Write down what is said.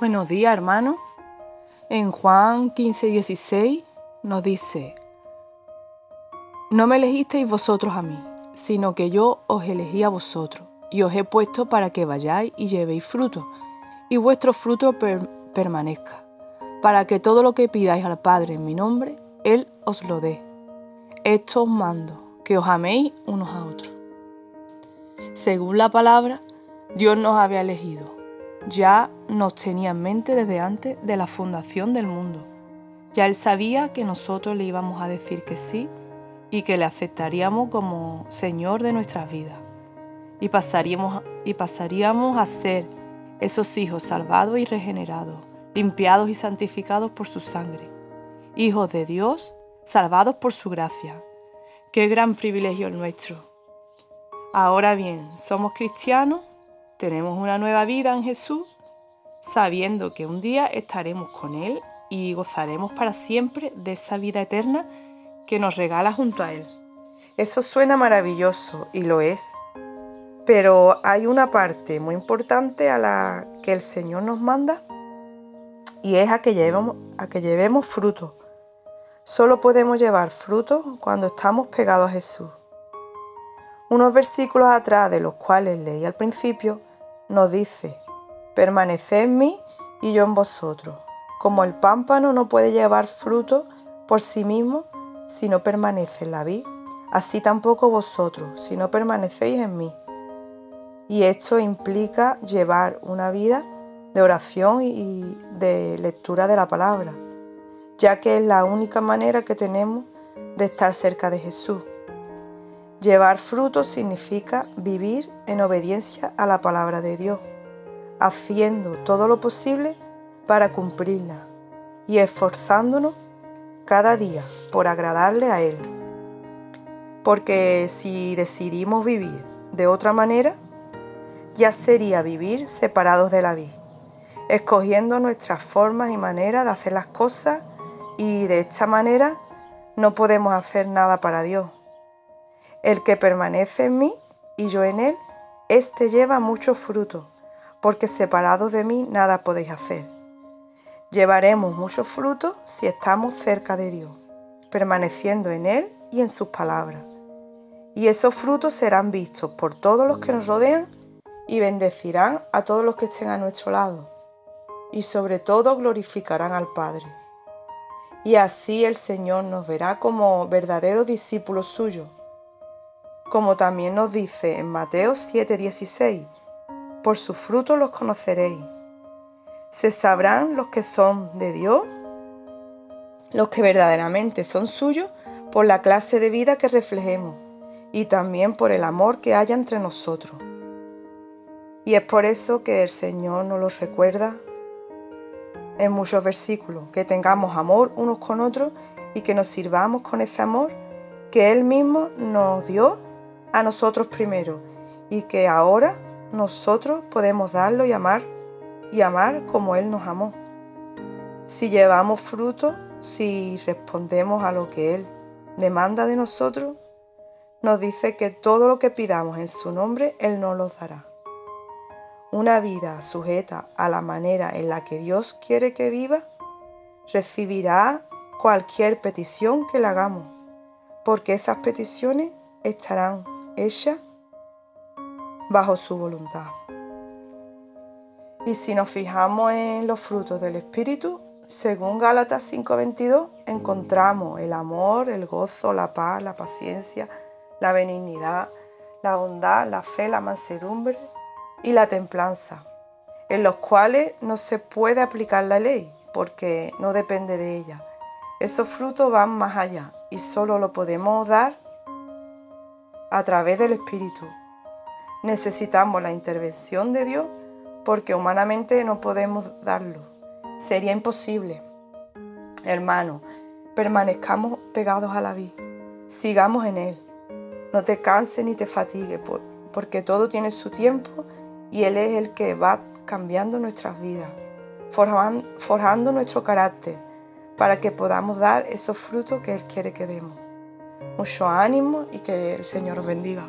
Buenos días, hermanos. En Juan 15, 16 nos dice, no me elegisteis vosotros a mí, sino que yo os elegí a vosotros, y os he puesto para que vayáis y llevéis fruto, y vuestro fruto permanezca, para que todo lo que pidáis al Padre en mi nombre, Él os lo dé. Esto os mando, que os améis unos a otros. Según la palabra, Dios nos había elegido. Ya nos tenía en mente desde antes de la fundación del mundo. Ya Él sabía que nosotros le íbamos a decir que sí y que le aceptaríamos como Señor de nuestras vidas. Y pasaríamos, y pasaríamos a ser esos hijos salvados y regenerados, limpiados y santificados por su sangre. Hijos de Dios, salvados por su gracia. Qué gran privilegio el nuestro. Ahora bien, somos cristianos, tenemos una nueva vida en Jesús, sabiendo que un día estaremos con Él y gozaremos para siempre de esa vida eterna que nos regala junto a Él. Eso suena maravilloso y lo es, pero hay una parte muy importante a la que el Señor nos manda y es a que llevemos, a que llevemos fruto. Solo podemos llevar fruto cuando estamos pegados a Jesús. Unos versículos atrás de los cuales leí al principio nos dice, permaneced en mí y yo en vosotros. Como el pámpano no puede llevar fruto por sí mismo si no permanece en la vid, así tampoco vosotros si no permanecéis en mí. Y esto implica llevar una vida de oración y de lectura de la palabra, ya que es la única manera que tenemos de estar cerca de Jesús. Llevar fruto significa vivir en obediencia a la palabra de Dios, haciendo todo lo posible para cumplirla y esforzándonos cada día por agradarle a Él. Porque si decidimos vivir de otra manera, ya sería vivir separados de la vida, escogiendo nuestras formas y maneras de hacer las cosas y de esta manera no podemos hacer nada para Dios el que permanece en mí y yo en él, éste lleva mucho fruto, porque separados de mí nada podéis hacer. Llevaremos mucho fruto si estamos cerca de Dios, permaneciendo en Él y en sus palabras. Y esos frutos serán vistos por todos los que nos rodean y bendecirán a todos los que estén a nuestro lado. Y sobre todo glorificarán al Padre. Y así el Señor nos verá como verdaderos discípulos suyos como también nos dice en Mateo 7:16, por sus frutos los conoceréis. Se sabrán los que son de Dios, los que verdaderamente son suyos, por la clase de vida que reflejemos y también por el amor que haya entre nosotros. Y es por eso que el Señor nos lo recuerda en muchos versículos, que tengamos amor unos con otros y que nos sirvamos con ese amor que Él mismo nos dio a nosotros primero y que ahora nosotros podemos darlo y amar y amar como Él nos amó. Si llevamos fruto, si respondemos a lo que Él demanda de nosotros, nos dice que todo lo que pidamos en su nombre, Él nos lo dará. Una vida sujeta a la manera en la que Dios quiere que viva, recibirá cualquier petición que le hagamos, porque esas peticiones estarán ella bajo su voluntad. Y si nos fijamos en los frutos del Espíritu, según Gálatas 5:22, encontramos el amor, el gozo, la paz, la paciencia, la benignidad, la bondad, la fe, la mansedumbre y la templanza, en los cuales no se puede aplicar la ley porque no depende de ella. Esos frutos van más allá y solo lo podemos dar a través del Espíritu. Necesitamos la intervención de Dios porque humanamente no podemos darlo. Sería imposible. Hermano, permanezcamos pegados a la vida. Sigamos en Él. No te canses ni te fatigues porque todo tiene su tiempo y Él es el que va cambiando nuestras vidas, forjando nuestro carácter para que podamos dar esos frutos que Él quiere que demos mucho ánimo y que el Señor os bendiga.